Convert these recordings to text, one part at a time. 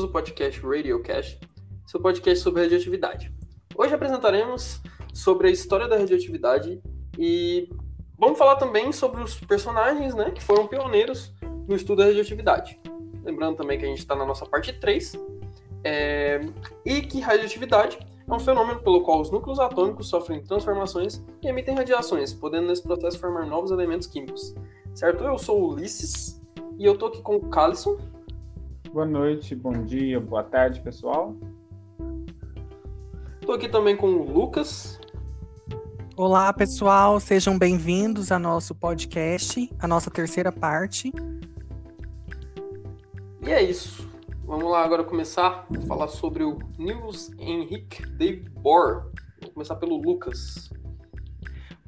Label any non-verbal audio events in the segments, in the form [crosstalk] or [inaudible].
Somos o podcast RadioCast, seu podcast sobre radioatividade. Hoje apresentaremos sobre a história da radioatividade e vamos falar também sobre os personagens né, que foram pioneiros no estudo da radioatividade. Lembrando também que a gente está na nossa parte 3 é, e que radioatividade é um fenômeno pelo qual os núcleos atômicos sofrem transformações e emitem radiações, podendo nesse processo formar novos elementos químicos. Certo? Eu sou o Ulisses e eu tô aqui com o Calisson. Boa noite, bom dia, boa tarde, pessoal. Tô aqui também com o Lucas. Olá, pessoal, sejam bem-vindos ao nosso podcast, a nossa terceira parte. E é isso. Vamos lá agora começar a falar sobre o Niels Henrik David Bohr. Vou começar pelo Lucas.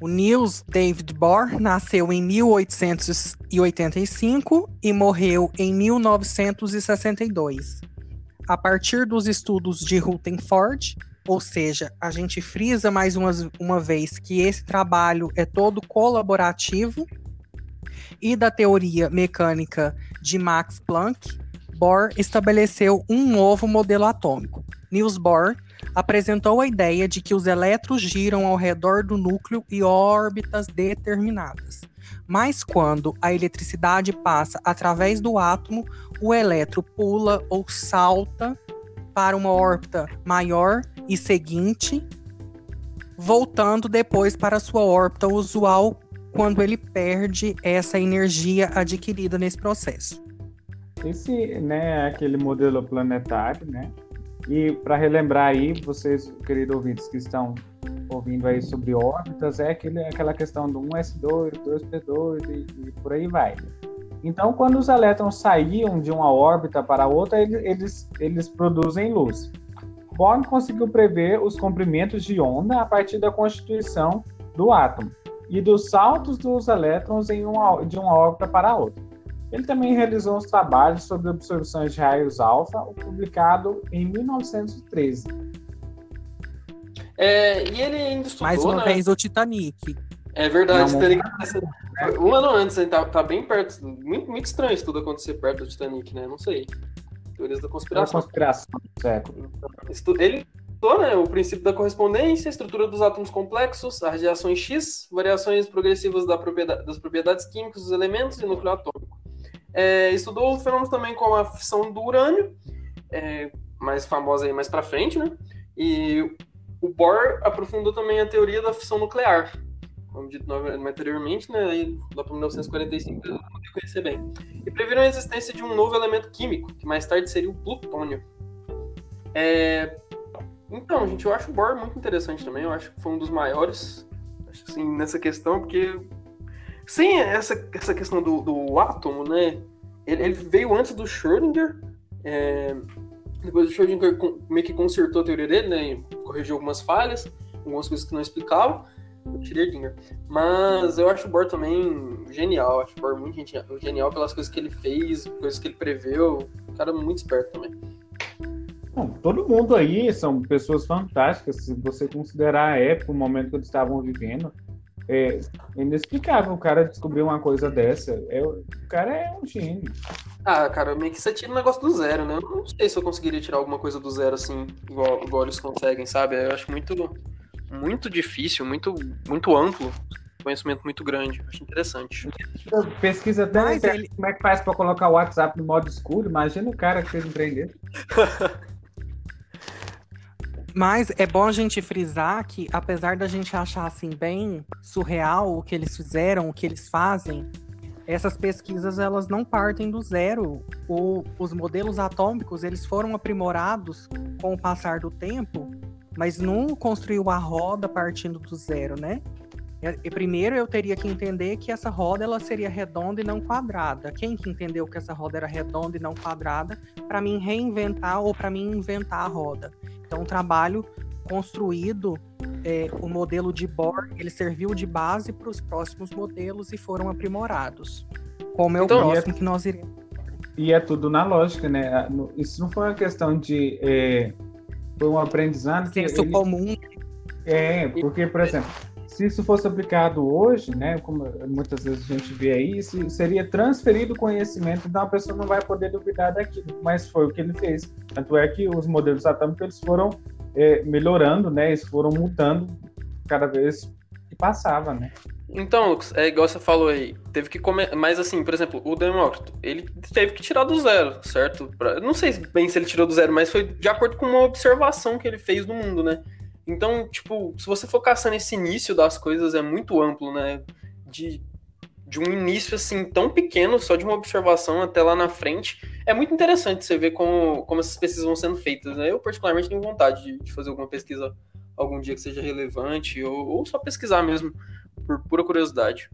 O Niels David Bohr nasceu em 1885 e morreu em 1962. A partir dos estudos de Rutherford, ou seja, a gente frisa mais uma, uma vez que esse trabalho é todo colaborativo, e da teoria mecânica de Max Planck, Bohr estabeleceu um novo modelo atômico. Niels Bohr apresentou a ideia de que os elétrons giram ao redor do núcleo e órbitas determinadas. Mas quando a eletricidade passa através do átomo, o elétron pula ou salta para uma órbita maior e seguinte, voltando depois para sua órbita usual quando ele perde essa energia adquirida nesse processo. Esse né, é aquele modelo planetário, né? E para relembrar aí, vocês, queridos ouvintes que estão ouvindo aí sobre órbitas, é aquele, aquela questão do 1s2, 2p2 e, e por aí vai. Então, quando os elétrons saíam de uma órbita para outra, eles, eles produzem luz. Bohr conseguiu prever os comprimentos de onda a partir da constituição do átomo e dos saltos dos elétrons em uma, de uma órbita para outra. Ele também realizou uns trabalhos sobre absorções de raios alfa, publicado em 1913. É, e ele ainda estudou, Mais uma né? vez o Titanic. É verdade, Não, Titanic um ano antes, ele tá, tá bem perto. Muito, muito estranho isso tudo acontecer perto do Titanic, né? Não sei. Teorias da a conspiração. conspiração do século. Estu- Ele estudou né, o princípio da correspondência, a estrutura dos átomos complexos, as radiações X, variações progressivas da propriedade- das propriedades químicas dos elementos e núcleo atômico. É, estudou fenômenos também como a fissão do urânio, é, mais famosa aí mais para frente, né? E o Bohr aprofundou também a teoria da fissão nuclear, como dito anteriormente, né? Aí, lá para 1945 eu conhecer bem. E previram a existência de um novo elemento químico, que mais tarde seria o plutônio. É, então, gente, eu acho o Bohr muito interessante também. Eu acho que foi um dos maiores, assim, nessa questão, porque sem essa, essa questão do, do átomo, né? Ele, ele veio antes do Schrödinger. é, depois o Schrödinger meio que consertou a teoria dele, né? E corrigiu algumas falhas, algumas coisas que não explicava. O Schrödinger. Mas eu acho o Bohr também genial. Acho o Bohr muito genial, pelas coisas que ele fez, coisas que ele preveu. Cara muito esperto também. Bom, todo mundo aí são pessoas fantásticas, se você considerar a época, o momento que eles estavam vivendo. É inexplicável o cara descobrir uma coisa dessa. É, o cara é um gênio. Ah, cara, meio que você tira o negócio do zero, né? Eu não sei se eu conseguiria tirar alguma coisa do zero assim, igual, igual eles conseguem, sabe? Eu acho muito, muito difícil, muito, muito amplo, conhecimento muito grande. Acho interessante. Pesquisa até Mas ele- como é que faz para colocar o WhatsApp no modo escuro. Imagina o cara que fez um trem desse. [laughs] Mas é bom a gente frisar que, apesar da gente achar assim bem surreal o que eles fizeram, o que eles fazem, essas pesquisas elas não partem do zero. O- os modelos atômicos eles foram aprimorados com o passar do tempo, mas não construiu a roda partindo do zero, né? E- E primeiro eu teria que entender que essa roda ela seria redonda e não quadrada. Quem que entendeu que essa roda era redonda e não quadrada para mim reinventar ou para mim inventar a roda? Então, um trabalho construído, é, o modelo de Bohr, ele serviu de base para os próximos modelos e foram aprimorados. Como é Então, o próximo que nós iremos. E é tudo na lógica, né? Isso não foi uma questão de. é, foi um aprendizado que. Senso ele- comum. É, porque, por exemplo, se isso fosse aplicado hoje, né, como muitas vezes a gente vê aí, seria transferido o conhecimento, então a pessoa não vai poder duvidar daquilo, mas foi o que ele fez. Tanto é que os modelos atômicos eles foram é, melhorando, né, eles foram mutando cada vez que passava, né. Então, Lucas, é igual você falou aí, teve que comer, mas assim, por exemplo, o Demócrito, ele teve que tirar do zero, certo? Pra... não sei bem se ele tirou do zero, mas foi de acordo com uma observação que ele fez do mundo, né? Então, tipo, se você for caçando esse início das coisas, é muito amplo, né? De, de um início, assim, tão pequeno, só de uma observação até lá na frente. É muito interessante você ver como, como essas pesquisas vão sendo feitas, né? Eu, particularmente, tenho vontade de, de fazer alguma pesquisa algum dia que seja relevante, ou, ou só pesquisar mesmo por pura curiosidade.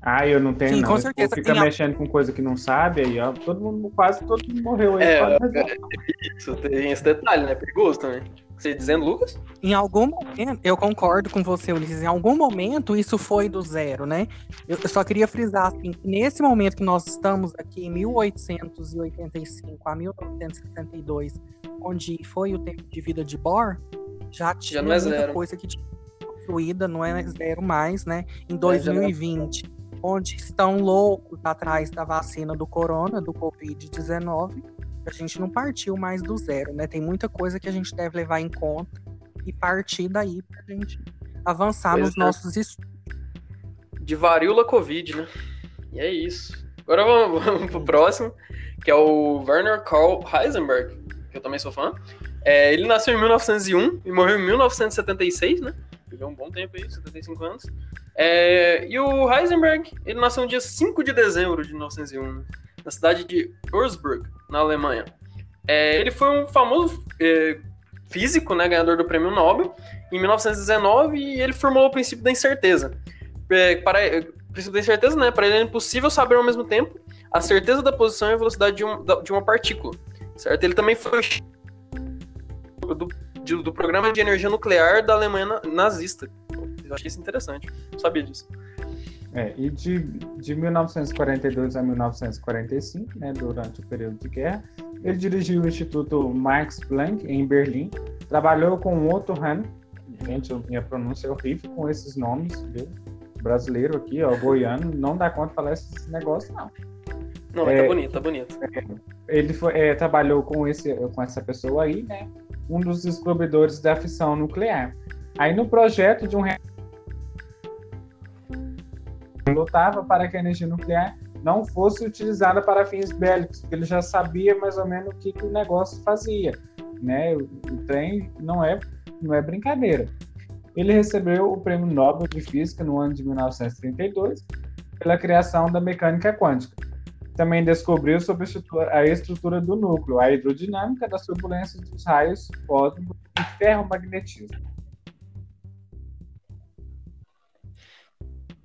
Ah, eu não tenho, Sim, não. Com certeza. Fica mexendo com coisa que não sabe, aí, ó, todo mundo, quase todo mundo morreu aí. É, é, isso, tem esse detalhe, né? Perigoso também. Você dizendo, Lucas? Em algum momento, eu concordo com você, Ulisses, em algum momento isso foi do zero, né? Eu, só queria frisar, assim, que nesse momento que nós estamos aqui, em 1885 a 1972, onde foi o tempo de vida de Bohr, já tinha já é muita zero. coisa que tinha construída, não é zero mais, né? Em 2020, é, onde estão loucos atrás da vacina do corona, do Covid-19, a gente não partiu mais do zero, né? Tem muita coisa que a gente deve levar em conta e partir daí pra gente avançar pois nos é. nossos estudos. De varíola Covid, né? E é isso. Agora vamos, [laughs] vamos pro próximo, que é o Werner Karl Heisenberg, que eu também sou fã. É, ele nasceu em 1901 e morreu em 1976, né? viveu um bom tempo aí, 75 anos. É, e o Heisenberg, ele nasceu no dia 5 de dezembro de 1901, na cidade de Würzburg, na Alemanha. É, ele foi um famoso é, físico, né, ganhador do prêmio Nobel, em 1919, e ele formou o princípio da incerteza. É, para, o princípio da incerteza, né, para ele é impossível saber ao mesmo tempo a certeza da posição e a velocidade de, um, de uma partícula, certo? Ele também foi do de, do programa de energia nuclear da Alemanha nazista. Eu achei isso interessante. Não sabia disso. É, e de, de 1942 a 1945, né, durante o período de guerra, ele dirigiu o Instituto Max Planck em Berlim, trabalhou com Otto Hahn, gente, minha pronúncia é horrível com esses nomes, viu? brasileiro aqui, ó, goiano, não dá conta de falar esse negócio, não. Não, tá é, tá bonito, tá bonito. É, ele foi, é, trabalhou com, esse, com essa pessoa aí, né, um dos descobridores da fissão nuclear. Aí no projeto de um lutava para que a energia nuclear não fosse utilizada para fins bélicos, porque ele já sabia mais ou menos o que, que o negócio fazia, né? O, o trem não é não é brincadeira. Ele recebeu o Prêmio Nobel de Física no ano de 1932 pela criação da mecânica quântica também descobriu sobre a estrutura do núcleo, a hidrodinâmica das turbulências dos raios cósmicos e ferromagnetismo.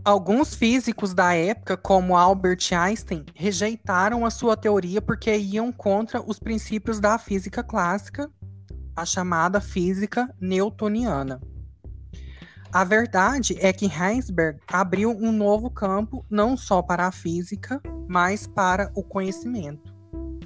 Alguns físicos da época, como Albert Einstein, rejeitaram a sua teoria porque iam contra os princípios da física clássica, a chamada física newtoniana. A verdade é que Heisenberg abriu um novo campo não só para a física, mas para o conhecimento.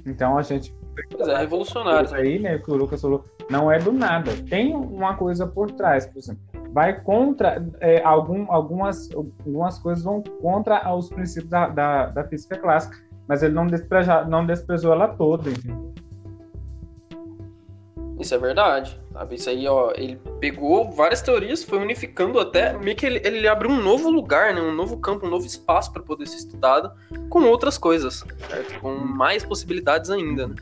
Então a gente Pois é, revolucionário. Aí, né, que o Lucas falou, não é do nada. Tem uma coisa por trás, por exemplo. Vai contra é, algum, algumas, algumas coisas vão contra os princípios da, da, da física clássica, mas ele não, despreja, não desprezou ela toda, entendeu? Isso é verdade, sabe? Isso aí, ó, ele pegou várias teorias, foi unificando até, meio que ele, ele abriu um novo lugar, né? Um novo campo, um novo espaço para poder ser estudado com outras coisas, certo? Com mais possibilidades ainda, né?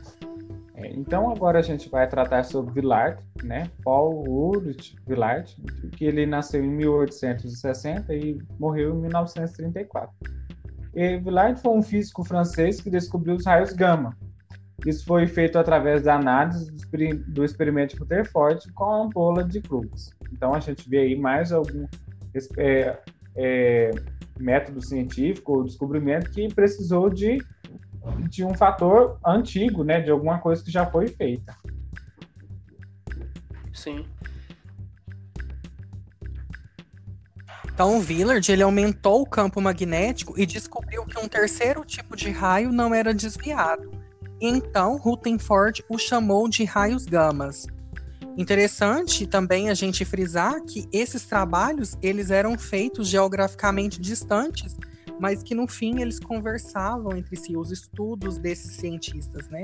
É, então agora a gente vai tratar sobre Villard, né? Paul Ulrich Villard, que ele nasceu em 1860 e morreu em 1934. E Villard foi um físico francês que descobriu os raios gama, isso foi feito através da análise do experimento Rutherford com a ampola de Crookes. Então a gente vê aí mais algum é, é, método científico ou descobrimento que precisou de, de um fator antigo, né, de alguma coisa que já foi feita. Sim. Então, o Villard ele aumentou o campo magnético e descobriu que um terceiro tipo de raio não era desviado, então Rutherford o chamou de raios gamas. Interessante também a gente frisar que esses trabalhos eles eram feitos geograficamente distantes, mas que no fim eles conversavam entre si os estudos desses cientistas, né?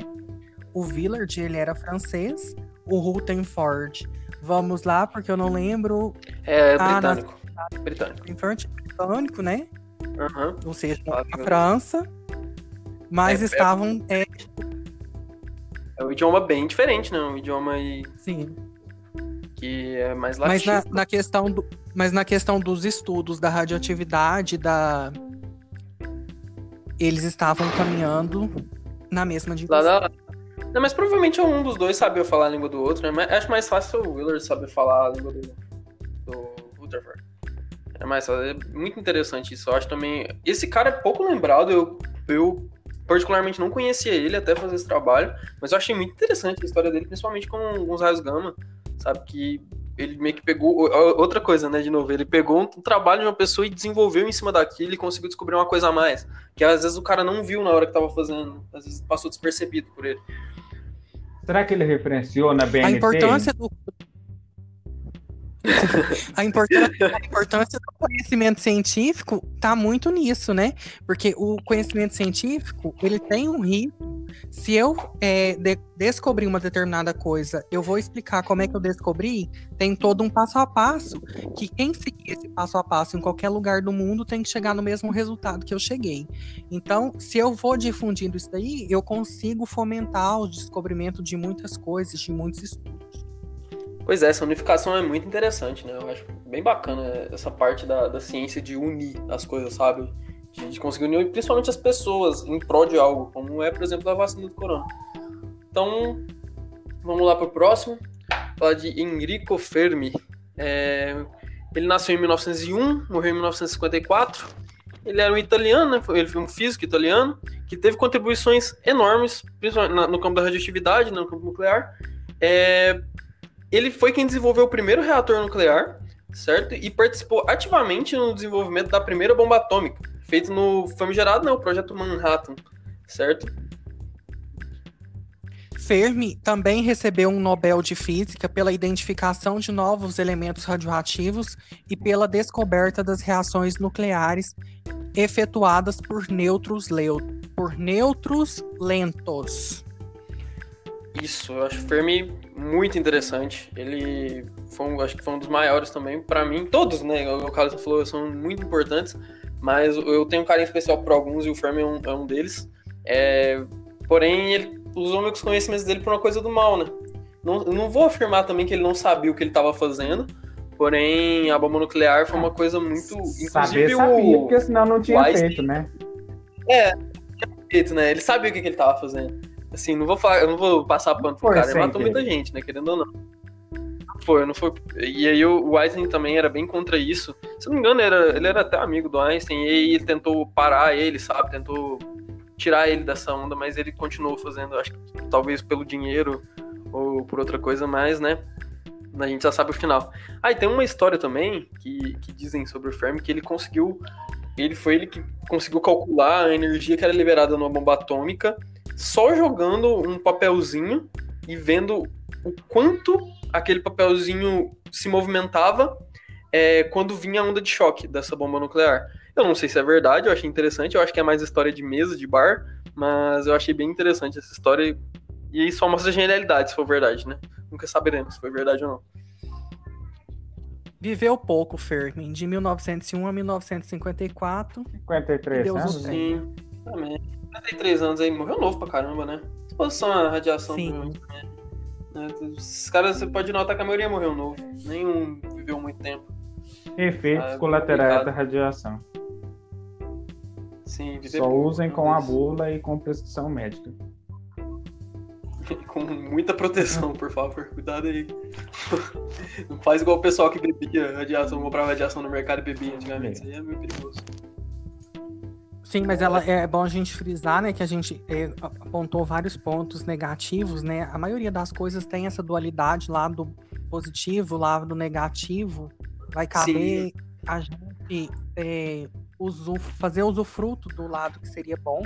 O Villard ele era francês, o Rutherford, vamos lá porque eu não lembro. É britânico. Ah, britânico. Britânico, né? Uhum. Ou seja, na França, mas É, é- estavam é, É um idioma bem diferente, né? Um idioma aí sim, que é mais Mas latino. na, na questão do, mas na questão dos estudos da radioatividade, da eles estavam caminhando na mesma Lá direção. Não, mas provavelmente um dos dois sabia falar a língua do outro, né? Mas acho mais fácil o Willard saber falar a língua do, do Rutherford. É mais fácil. É muito interessante isso. Eu acho também. Esse cara é pouco lembrado. Eu, eu particularmente não conhecia ele até fazer esse trabalho, mas eu achei muito interessante a história dele, principalmente com os raios gama, sabe? Que ele meio que pegou. Outra coisa, né? De novo, ele pegou um trabalho de uma pessoa e desenvolveu em cima daquilo e conseguiu descobrir uma coisa a mais. Que às vezes o cara não viu na hora que tava fazendo, às vezes passou despercebido por ele. Será que ele referenciou na BNT? A importância do [laughs] a importância, a importância do conhecimento científico está muito nisso, né? Porque o conhecimento científico ele tem um risco. Se eu é, de- descobrir uma determinada coisa, eu vou explicar como é que eu descobri. Tem todo um passo a passo que quem seguir esse passo a passo em qualquer lugar do mundo tem que chegar no mesmo resultado que eu cheguei. Então, se eu vou difundindo isso daí, eu consigo fomentar o descobrimento de muitas coisas, de muitos estudos. Pois é, essa unificação é muito interessante, né? Eu acho bem bacana essa parte da, da ciência de unir as coisas, sabe? De, de conseguir unir principalmente as pessoas em prol de algo, como é, por exemplo, a vacina do corona. Então, vamos lá para o próximo. Falar de Enrico Fermi. É, ele nasceu em 1901, morreu em 1954. Ele era um italiano, né? ele foi um físico italiano que teve contribuições enormes, principalmente no campo da radioatividade, no campo nuclear. É, ele foi quem desenvolveu o primeiro reator nuclear, certo? E participou ativamente no desenvolvimento da primeira bomba atômica, feito no famigerado, né, o projeto Manhattan, certo? Fermi também recebeu um Nobel de Física pela identificação de novos elementos radioativos e pela descoberta das reações nucleares efetuadas por nêutrons, leu- por nêutrons lentos. Isso, eu acho o Fermi muito interessante. Ele foi um, acho que foi um dos maiores também para mim. Todos, né? O Carlos falou, são muito importantes, mas eu tenho um carinho especial por alguns e o Fermi é um, é um deles. É, porém, ele usou meus conhecimentos dele por uma coisa do mal, né? Não, não vou afirmar também que ele não sabia o que ele estava fazendo, porém a bomba nuclear foi uma coisa muito. Saber Inclusive sabia, o. porque senão não tinha feito, né? jeito, né? Ele sabia o que, que ele tava fazendo. Assim, não vou falar, eu não vou passar pano pro Foi cara, ele matou muita gente, né? Querendo ou não. Foi, não foi. E aí o Einstein também era bem contra isso. Se não me engano, era, ele era até amigo do Einstein, e aí ele tentou parar ele, sabe? Tentou tirar ele dessa onda, mas ele continuou fazendo, acho que talvez pelo dinheiro ou por outra coisa mais, né? A gente já sabe o final. Ah, e tem uma história também que, que dizem sobre o Fermi que ele conseguiu. Ele foi ele que conseguiu calcular a energia que era liberada numa bomba atômica só jogando um papelzinho e vendo o quanto aquele papelzinho se movimentava é, quando vinha a onda de choque dessa bomba nuclear. Eu não sei se é verdade, eu achei interessante, eu acho que é mais história de mesa, de bar, mas eu achei bem interessante essa história e aí só mostra a genialidade, se for verdade, né? Nunca saberemos se foi verdade ou não. Viveu pouco, Fermi, de 1901 a 1954. 53 Deus o anos, né? Sim, também. 53 anos aí, morreu novo pra caramba, né? Exposição à radiação. Sim. né? Esses caras, você pode notar que a maioria morreu novo. Nenhum viveu muito tempo. Efeitos Ah, colaterais complicado. da radiação. Sim, viver Só usem com a bula e com prescrição médica. [laughs] Com muita proteção, por favor. Cuidado aí. [laughs] Não faz igual o pessoal que bebia radiação, comprava radiação no mercado e bebia antigamente. Isso aí é meio perigoso. Sim, mas ela é bom a gente frisar, né, que a gente é, apontou vários pontos negativos, né? A maioria das coisas tem essa dualidade lado positivo, lado negativo. Vai caber a gente é, usu- fazer usufruto do lado que seria bom.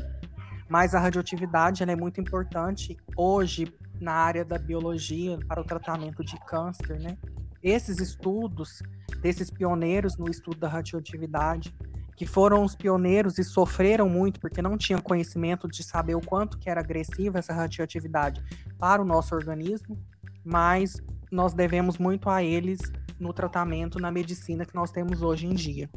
Mas a radioatividade ela é muito importante hoje na área da biologia para o tratamento de câncer, né? Esses estudos desses pioneiros no estudo da radioatividade, que foram os pioneiros e sofreram muito porque não tinham conhecimento de saber o quanto que era agressiva essa radioatividade para o nosso organismo, mas nós devemos muito a eles no tratamento, na medicina que nós temos hoje em dia.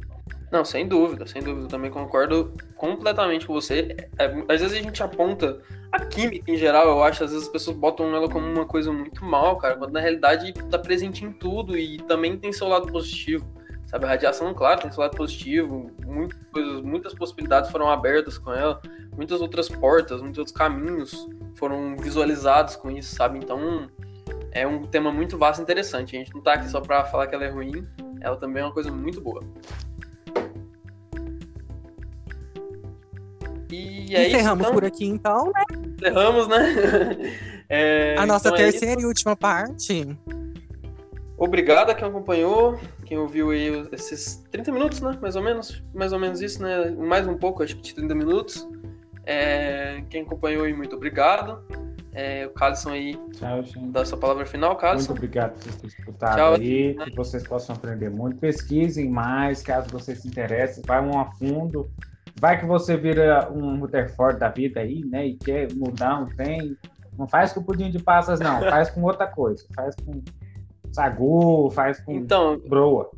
Não, sem dúvida, sem dúvida. Também concordo completamente com você. É, às vezes a gente aponta a química em geral, eu acho, às vezes as pessoas botam ela como uma coisa muito mal, cara, quando na realidade tá presente em tudo e também tem seu lado positivo. Sabe, a radiação, claro, tem seu lado positivo, muitas, coisas, muitas possibilidades foram abertas com ela, muitas outras portas, muitos outros caminhos foram visualizados com isso, sabe? Então, é um tema muito vasto e interessante. A gente não tá aqui só pra falar que ela é ruim, ela também é uma coisa muito boa. E é Encerramos isso, então. por aqui então, né? Encerramos, né? [laughs] É, a nossa então é terceira é e última parte. Obrigado a quem acompanhou, quem ouviu aí esses 30 minutos, né? Mais ou menos. Mais ou menos isso, né? Mais um pouco, acho que de 30 minutos. É, quem acompanhou aí, muito obrigado. É, o Calisson aí, Tchau, gente. dá sua palavra final, Calisson. Muito obrigado por vocês terem escutado Tchau. aí, que vocês possam aprender muito. Pesquisem mais, caso vocês se interessem, vão a fundo Vai que você vira um Rutherford da vida aí, né? E quer mudar um trem. Não faz com pudim de passas, não. Faz com outra coisa. Faz com sagu, faz com então, broa.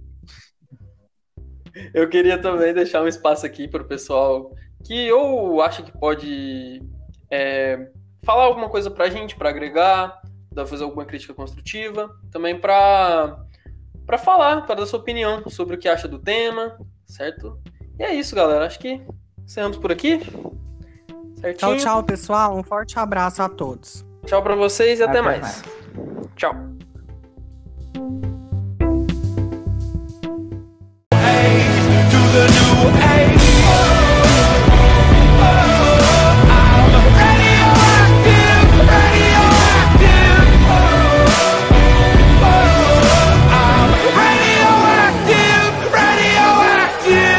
Eu queria também deixar um espaço aqui para o pessoal que eu acho que pode é, falar alguma coisa para a gente, para agregar, fazer alguma crítica construtiva, também para para falar, para dar sua opinião sobre o que acha do tema, certo? E é isso, galera. Acho que encerramos por aqui. Certinho. Tchau, tchau, pessoal. Um forte abraço a todos. Tchau para vocês e até, até mais. mais. Tchau.